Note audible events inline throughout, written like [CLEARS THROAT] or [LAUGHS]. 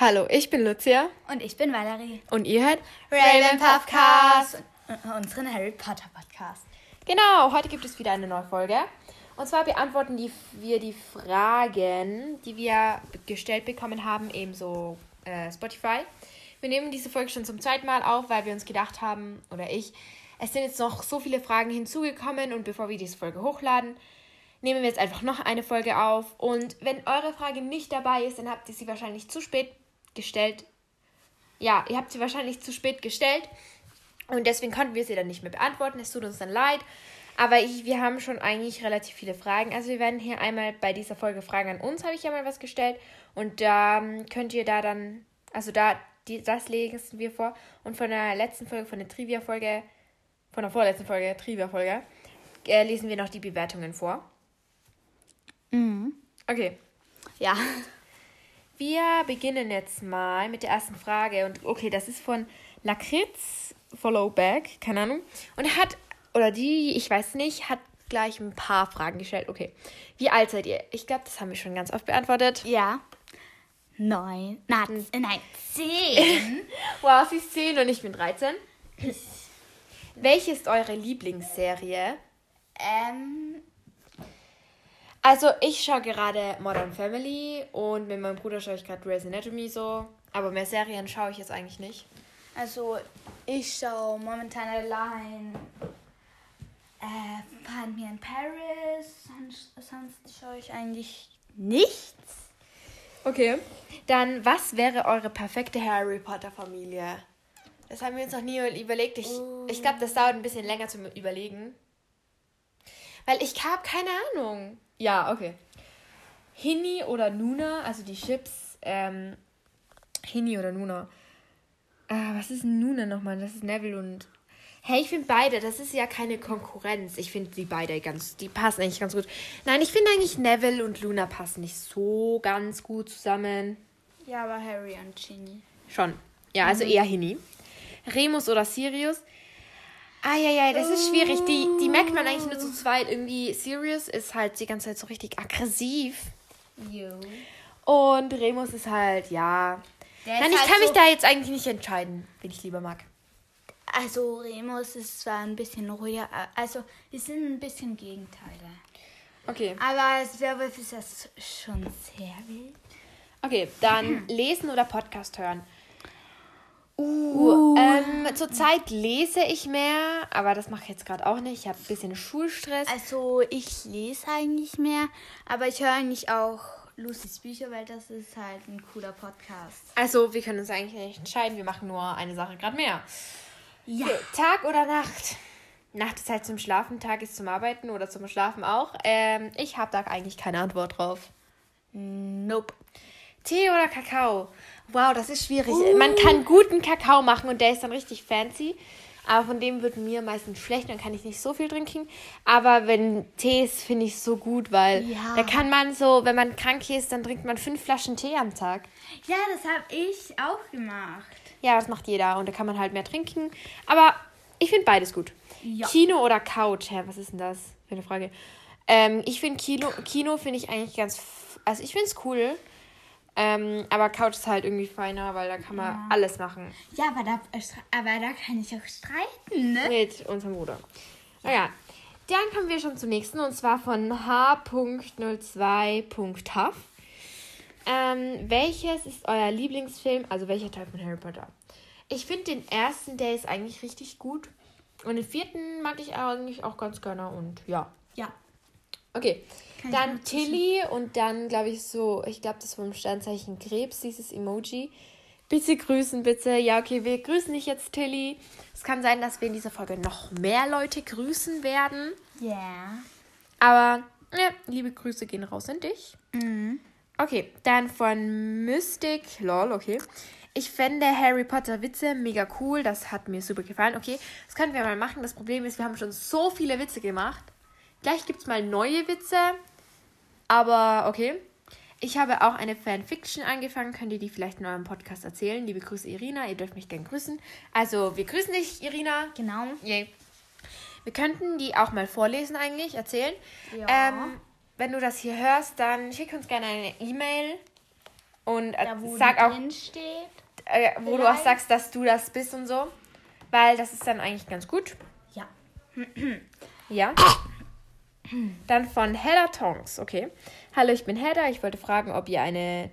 Hallo, ich bin Lucia. Und ich bin Valerie. Und ihr hört Raven Podcast. Unseren Harry Potter Podcast. Genau, heute gibt es wieder eine neue Folge. Und zwar beantworten die, wir die Fragen, die wir gestellt bekommen haben, ebenso äh, Spotify. Wir nehmen diese Folge schon zum zweiten Mal auf, weil wir uns gedacht haben, oder ich, es sind jetzt noch so viele Fragen hinzugekommen und bevor wir diese Folge hochladen, nehmen wir jetzt einfach noch eine Folge auf. Und wenn eure Frage nicht dabei ist, dann habt ihr sie wahrscheinlich zu spät gestellt. Ja, ihr habt sie wahrscheinlich zu spät gestellt. Und deswegen konnten wir sie dann nicht mehr beantworten. Es tut uns dann leid. Aber ich, wir haben schon eigentlich relativ viele Fragen. Also wir werden hier einmal bei dieser Folge Fragen an uns, habe ich ja mal was gestellt. Und da ähm, könnt ihr da dann, also da, die, das lesen wir vor. Und von der letzten Folge, von der Trivia-Folge, von der vorletzten Folge, Trivia-Folge, äh, lesen wir noch die Bewertungen vor. Mhm. Okay. Ja. [LAUGHS] Wir beginnen jetzt mal mit der ersten Frage. Und okay, das ist von Lakritz Followback, keine Ahnung. Und er hat, oder die, ich weiß nicht, hat gleich ein paar Fragen gestellt. Okay. Wie alt seid ihr? Ich glaube, das haben wir schon ganz oft beantwortet. Ja. Neun. Na, äh, nein, zehn. [LAUGHS] Wow, sie ist 10 und ich bin 13. Welche ist eure Lieblingsserie? ähm, Also, ich schaue gerade Modern Family und mit meinem Bruder schaue ich gerade Grey's Anatomy so. Aber mehr Serien schaue ich jetzt eigentlich nicht. also, ich schaue momentan allein äh, Find Me in Paris. Sonst, sonst schaue ich eigentlich nichts. Okay. Dann, was wäre eure perfekte Harry Potter Familie? Das haben wir uns noch nie überlegt. Ich, ich glaube, das dauert ein bisschen länger zum Überlegen. Weil ich habe keine Ahnung. Ja, okay. Hini oder Nuna, also die Chips, ähm, Hini oder Nuna. Äh, was ist Nuna nochmal? Das ist Neville und. Hey, ich finde beide, das ist ja keine Konkurrenz. Ich finde die beide ganz, die passen eigentlich ganz gut. Nein, ich finde eigentlich Neville und Luna passen nicht so ganz gut zusammen. Ja, aber Harry und Ginny. Schon. Ja, also eher Hini. Remus oder Sirius. Ah, ja, ja, das ist schwierig. Die, die merkt man eigentlich nur zu zweit. Irgendwie, Sirius ist halt die ganze Zeit so richtig aggressiv. Jo. Und Remus ist halt, ja. Der Nein, ich halt kann mich so- da jetzt eigentlich nicht entscheiden, wen ich lieber mag. Also Remus ist zwar ein bisschen ruhiger, also wir sind ein bisschen Gegenteile. Okay. Aber als Werwolf ist das schon sehr wild. Okay, dann lesen oder Podcast hören. Uh, ähm, zurzeit lese ich mehr, aber das mache ich jetzt gerade auch nicht. Ich habe ein bisschen Schulstress. Also ich lese eigentlich mehr, aber ich höre eigentlich auch Lucys Bücher, weil das ist halt ein cooler Podcast. Also, wir können uns eigentlich nicht entscheiden. Wir machen nur eine Sache gerade mehr. Ja. Tag oder Nacht? Nacht ist halt zum Schlafen, Tag ist zum Arbeiten oder zum Schlafen auch. Ähm, ich habe da eigentlich keine Antwort drauf. Nope. Tee oder Kakao? Wow, das ist schwierig. Man kann guten Kakao machen und der ist dann richtig fancy. Aber von dem wird mir meistens schlecht, dann kann ich nicht so viel trinken. Aber wenn Tee ist, finde ich so gut, weil Ja. da kann man so, wenn man krank ist, dann trinkt man fünf Flaschen Tee am Tag. Ja, das habe ich auch gemacht. Ja, das macht jeder und da kann man halt mehr trinken. Aber ich finde beides gut. Ja. Kino oder Couch? Hä, was ist denn das für eine Frage? Ähm, ich finde Kino, Kino finde ich eigentlich ganz, also ich finde es cool. Ähm, aber Couch ist halt irgendwie feiner, weil da kann man Ja. alles machen Ja, aber da, aber da kann ich auch streiten, ne? mit unserem Bruder. Naja, dann kommen wir schon zum nächsten und zwar von H.02.Huff. Ähm, welches ist euer Lieblingsfilm? Also welcher Teil von Harry Potter? Ich finde den ersten, der ist eigentlich richtig gut. Und den vierten mag ich eigentlich auch ganz gerne und ja. Ja. Okay. Ich dann Tilly und dann glaube ich so, ich glaube das vom Sternzeichen Krebs, dieses Emoji. Bitte grüßen, bitte. Ja, okay, wir grüßen dich jetzt, Tilly. Es kann sein, dass wir in dieser Folge noch mehr Leute grüßen werden. Ja. Aber ja, liebe Grüße gehen raus an dich. Mhm. Okay, dann von Mystic, lol, okay. Ich fände Harry Potter Witze mega cool. Das hat mir super gefallen. Okay, das können wir mal machen. Das Problem ist, wir haben schon so viele Witze gemacht. Gleich gibt es mal neue Witze. Aber okay. Ich habe auch eine Fanfiction angefangen. Könnt ihr die vielleicht in eurem Podcast erzählen? Liebe Grüße, Irina. Ihr dürft mich gern grüßen. Also, wir grüßen dich, Irina. Genau. Yay. Wir könnten die auch mal vorlesen eigentlich, erzählen. Ja. Ähm, wenn du das hier hörst, dann schick uns gerne eine E-Mail Und äh, Da, wo sag auch, äh, wo du auch vielleicht. sagst, dass du das bist und so. Weil das ist dann eigentlich ganz gut. Ja. Ja. [CLEARS THROAT] Dann von Hedda Tongs, okay. Hallo, ich bin Hedda. Ich wollte fragen, ob ihr eine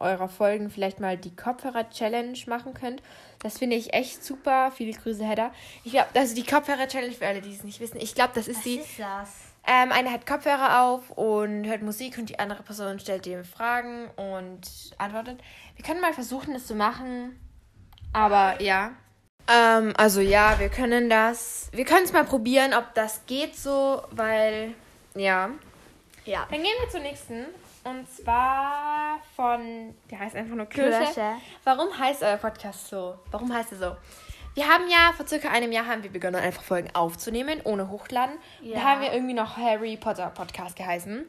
eurer Folgen vielleicht mal die Kopfhörer-Challenge machen könnt. Das finde ich echt super. Viele Grüße, Hedda. Ich glaube, also die Kopfhörer-Challenge, für alle, die es nicht wissen, ich glaube, das ist Was die. ist das? Ähm, eine hat Kopfhörer auf und hört Musik und die andere Person stellt ihm Fragen und antwortet. Wir können mal versuchen, das zu machen. Aber ja. Ähm, also ja, wir können das. Wir können es mal probieren, ob das geht so, weil. Ja. Ja. Dann gehen wir zur nächsten. Und zwar von. Der heißt einfach nur Kirsche. Kirsche. Warum heißt euer Podcast so? Warum heißt er so? Wir haben ja vor circa einem Jahr haben wir begonnen, einfach Folgen aufzunehmen, ohne hochladen. Ja. Da haben wir irgendwie noch Harry Potter Podcast geheißen.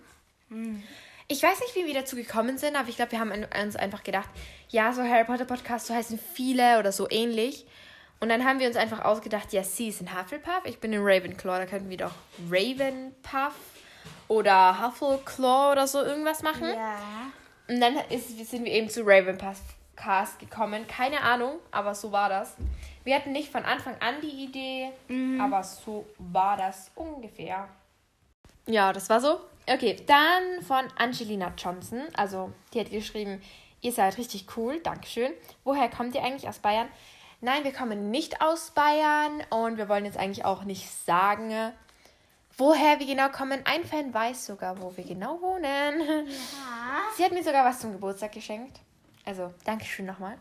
Ich weiß nicht, wie wir dazu gekommen sind, aber ich glaube, wir haben uns einfach gedacht, ja, so Harry Potter Podcast, so heißen viele oder so ähnlich. Und dann haben wir uns einfach ausgedacht, ja, sie ist in Hufflepuff, ich bin in Ravenclaw, da könnten wir doch Ravenpuff oder Huffleclaw oder so irgendwas machen. Ja. Und dann ist, sind wir eben zu Ravenpuff Cast gekommen. Keine Ahnung, aber so war das. Wir hatten nicht von Anfang an die Idee, aber so war das ungefähr. Ja, das war so. Okay, dann von Angelina Johnson. Also, die hat geschrieben, ihr seid richtig cool, Dankeschön. Woher kommt ihr eigentlich aus Bayern? Nein, wir kommen nicht aus Bayern und wir wollen jetzt eigentlich auch nicht sagen, woher wir genau kommen. Ein Fan weiß sogar, wo wir genau wohnen. Sie hat mir sogar was zum Geburtstag geschenkt. Also, Dankeschön nochmal.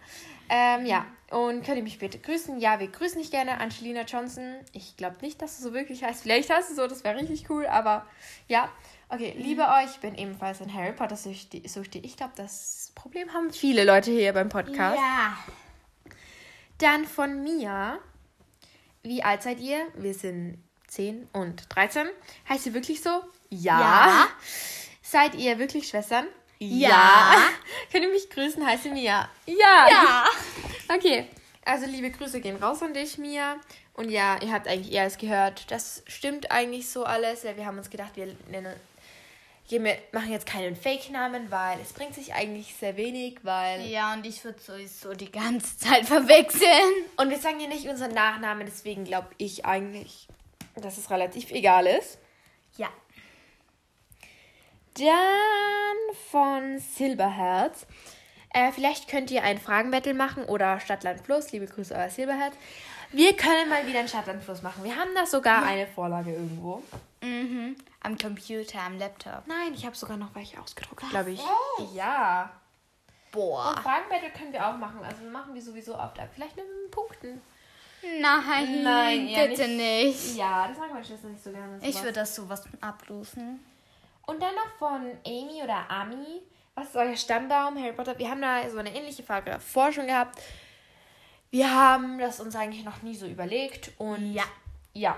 Ähm, ja, und könnt ihr mich bitte grüßen? Ja, wir grüßen dich gerne, Angelina Johnson. Ich glaube nicht, dass du so wirklich heißt. Vielleicht heißt du so, das wäre richtig cool, aber ja. Okay, liebe euch, ich bin ebenfalls ein Harry Potter Süchti. Süchti. Ich glaube, das Problem haben viele Leute hier beim Podcast. Ja. Dann von mir. Wie alt seid ihr? Wir sind 10 und 13. Heißt ihr wirklich so? Ja. Ja. Seid ihr wirklich Schwestern? Ja. [LAUGHS] Könnt ihr mich grüßen? Heißt ihr Mia? Ja. Ja. [LAUGHS] Okay. Also liebe Grüße gehen raus an dich, Mia. Und ja, ihr habt eigentlich eher alles gehört. Das stimmt eigentlich so alles. Ja, wir haben uns gedacht, wir nennen, wir, machen jetzt keinen Fake-Namen, weil es bringt sich eigentlich sehr wenig, weil... Ja, und ich würde sowieso die ganze Zeit [LAUGHS] verwechseln. Und wir sagen ja nicht unseren Nachnamen, deswegen glaube ich eigentlich, dass es relativ egal ist. Ja. Dann von Silberherz. Äh, vielleicht könnt ihr ein Fragenbattle machen oder Stadtland Fluss. Liebe Grüße, euer Silberherz. Wir können mal wieder ein Stadtland Fluss machen. Wir haben da sogar eine Vorlage irgendwo. Mhm. Am Computer, am Laptop. Nein, ich habe sogar noch welche ausgedruckt, glaube ich. Ja. Boah. Und Fragenbattle können wir auch machen. Also machen wir sowieso oft ab. Vielleicht mit Punkten. Nein, Nein, bitte nicht. Ja, das mag meine Schwester nicht so gerne. Ich sowas. würde das sowas ablosen. Und dann noch von Amy oder Ami. Was ist euer Stammbaum, Harry Potter? Wir haben da so eine ähnliche Frage davor schon gehabt. Wir haben das uns eigentlich noch nie so überlegt. Und Ja. ja.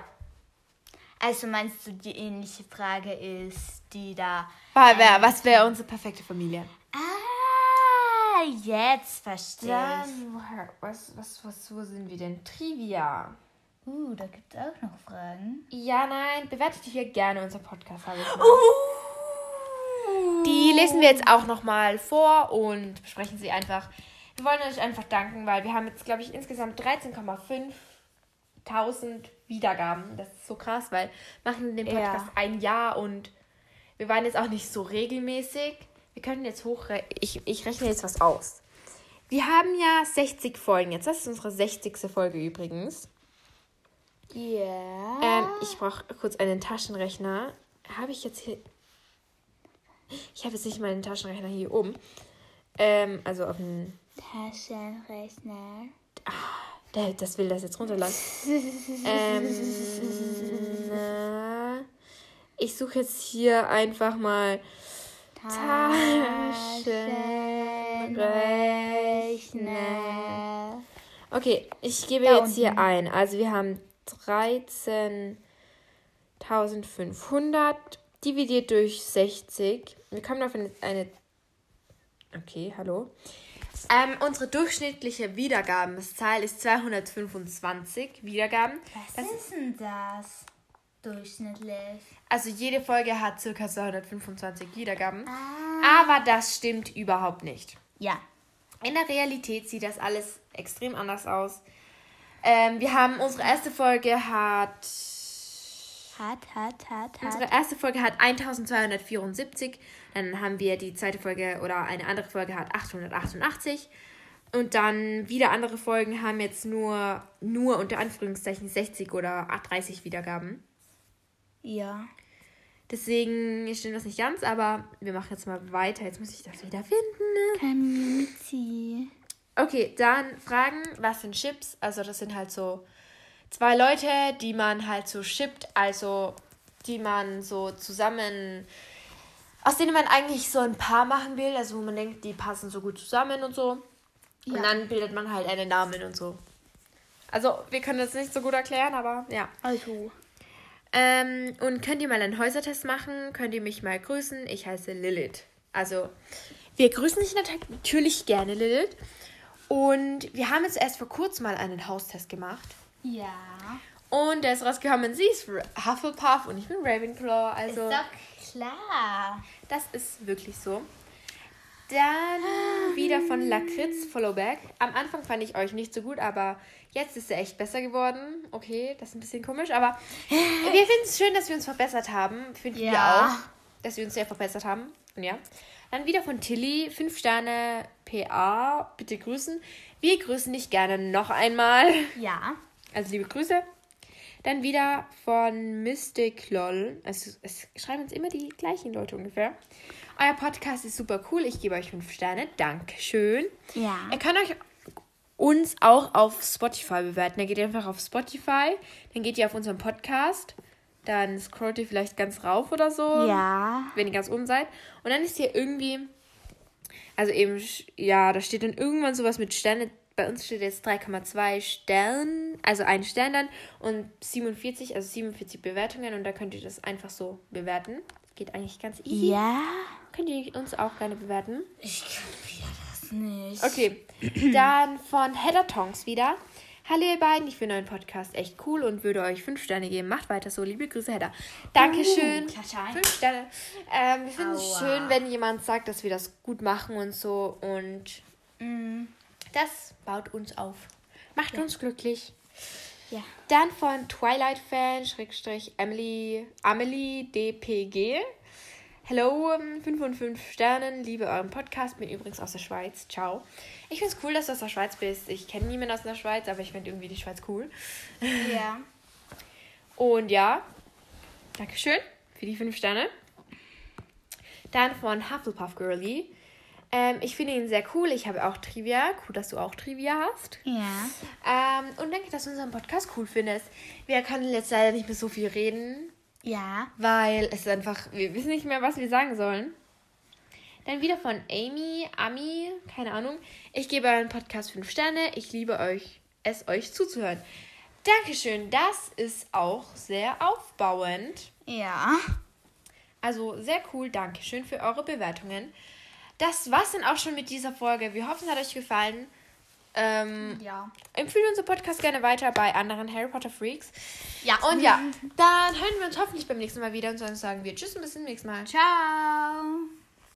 Also meinst du, die ähnliche Frage ist die da. War, wer, was wäre unsere perfekte Familie? Ah, jetzt verstehe ich. Was, was, was, wo sind wir denn? Trivia. Uh, da gibt es auch noch Fragen. Ja, nein, bewertet hier gerne unser Podcast. Habe ich mal. Uh. Lesen wir jetzt auch nochmal vor und besprechen sie einfach. Wir wollen euch einfach danken, weil wir haben jetzt, glaube ich, insgesamt 13,5 1000 Wiedergaben. Das ist so krass, weil wir machen den Podcast Ja. ein Jahr und wir waren jetzt auch nicht so regelmäßig. Wir können jetzt hochrechnen. Ich, ich rechne jetzt was aus. Wir haben ja 60 Folgen jetzt. Das ist unsere 60. Folge übrigens. Ja. Ähm, ich brauche kurz einen Taschenrechner. Habe ich jetzt hier. Ich habe jetzt nicht meinen Taschenrechner hier oben. Ähm, also auf dem. Taschenrechner. Der- Das will das jetzt runterladen. ähm, na, ich suche jetzt hier einfach mal Taschenrechner. Okay, ich gebe Da jetzt hier unten. ein. Also wir haben 13.500 dividiert durch 60. Wir kommen auf eine... eine okay, hallo. Ähm, unsere durchschnittliche Wiedergabenzahl ist 225 Wiedergaben. Was Das ist denn das? Durchschnittlich. Also jede Folge hat circa 225 Wiedergaben. Ah. Aber das stimmt überhaupt nicht. Ja. In der Realität sieht das alles extrem anders aus. Ähm, wir haben unsere erste Folge hat. Hat, hat, hat, Unsere hat. erste Folge hat 1274. Dann haben wir die zweite Folge oder eine andere Folge hat 888. Und dann wieder andere Folgen haben jetzt nur, nur unter Anführungszeichen 60 oder 30 Wiedergaben. Ja. Deswegen stimmt das nicht ganz, aber wir machen jetzt mal weiter. Jetzt muss ich das wieder finden. Community. Okay, dann Fragen, was sind Chips? Also das sind halt so zwei Leute, die man halt so shippt, also die man so zusammen, aus denen man eigentlich so ein Paar machen will, also wo man denkt, die passen so gut zusammen und so. Und Ja. dann bildet man halt einen Namen und so. Also wir können das nicht so gut erklären, aber ja. Also. Ähm, und könnt ihr mal einen Häusertest machen? Könnt ihr mich mal grüßen? Ich heiße Lilith. Also, wir grüßen dich nat- natürlich gerne, Lilith. Und wir haben jetzt erst vor kurzem mal einen Haustest gemacht. Ja. Und da ist rausgekommen, sie ist Hufflepuff und ich bin Ravenclaw. Also, ist doch klar. das ist wirklich so. Dann wieder von Lakritz Followback. Am Anfang fand ich euch nicht so gut, aber jetzt ist er echt besser geworden. Okay, das ist ein bisschen komisch, aber wir finden es schön, dass wir uns verbessert haben. Finden wir Ja. auch, dass wir uns sehr verbessert haben. Und ja. Dann wieder von Tilly, 5 Sterne PA, bitte grüßen. Wir grüßen dich gerne noch einmal. Ja. Also liebe Grüße. Dann wieder von Mystic LOL. Also, es schreiben uns immer die gleichen Leute ungefähr. Euer Podcast ist super cool. Ich gebe euch fünf Sterne. Dankeschön. Ja. Ihr könnt euch uns auch auf Spotify bewerten. Dann geht ihr einfach auf Spotify. Dann geht ihr auf unseren Podcast. Dann scrollt ihr vielleicht ganz rauf oder so Ja. wenn ihr ganz oben seid. Und dann ist hier irgendwie, also eben, ja, da steht dann irgendwann sowas mit Sterne. Bei uns steht jetzt 3,2 Stern, also ein Stern dann und 47, also 47 Bewertungen und da könnt ihr das einfach so bewerten. Geht eigentlich ganz easy. Ja. Könnt ihr uns auch gerne bewerten. Ich kann wieder das nicht. Okay, [CLEARS THROAT] dann von Heather Tongs wieder. Hallo ihr beiden, ich finde euren Podcast echt cool und würde euch fünf Sterne geben. Macht weiter so. Liebe Grüße, Heather. Dankeschön. Uh. Fünf Sterne. Ähm, wir finden es schön, wenn jemand sagt, dass wir das gut machen und so. Und Mm, das baut uns auf. Macht uns glücklich. ja. Dann von Twilight Fan, Schrägstrich Emily, Amelie DPG. Hello, 5 von 5 Sternen, liebe euren Podcast, bin übrigens aus der Schweiz. Ciao. Ich finde es cool, dass du aus der Schweiz bist. Ich kenne niemanden aus der Schweiz, aber ich finde irgendwie die Schweiz cool. Ja. [LAUGHS] Und ja, Dankeschön für die 5 Sterne. Dann von Hufflepuff Girlie. Ähm, ich finde ihn sehr cool. Ich habe auch Trivia. Cool, dass du auch Trivia hast. Ja. Ähm, und danke, dass du unseren Podcast cool findest. Wir können jetzt leider nicht mehr so viel reden, Ja. weil es einfach, wir wissen nicht mehr, was wir sagen sollen. Dann wieder von Amy, Ami, keine Ahnung. Ich gebe euren Podcast 5 Sterne. Ich liebe euch, es euch zuzuhören. Dankeschön, das ist auch sehr aufbauend. Ja. Also sehr cool, Dankeschön für eure Bewertungen. Das war's dann auch schon mit dieser Folge. Wir hoffen, es hat euch gefallen. Ähm, Ja. empfehlen unseren Podcast gerne weiter bei anderen Harry Potter Freaks. Ja. Und ja, dann hören wir uns hoffentlich beim nächsten Mal wieder und sonst sagen wir Tschüss und bis zum nächsten Mal. Ciao.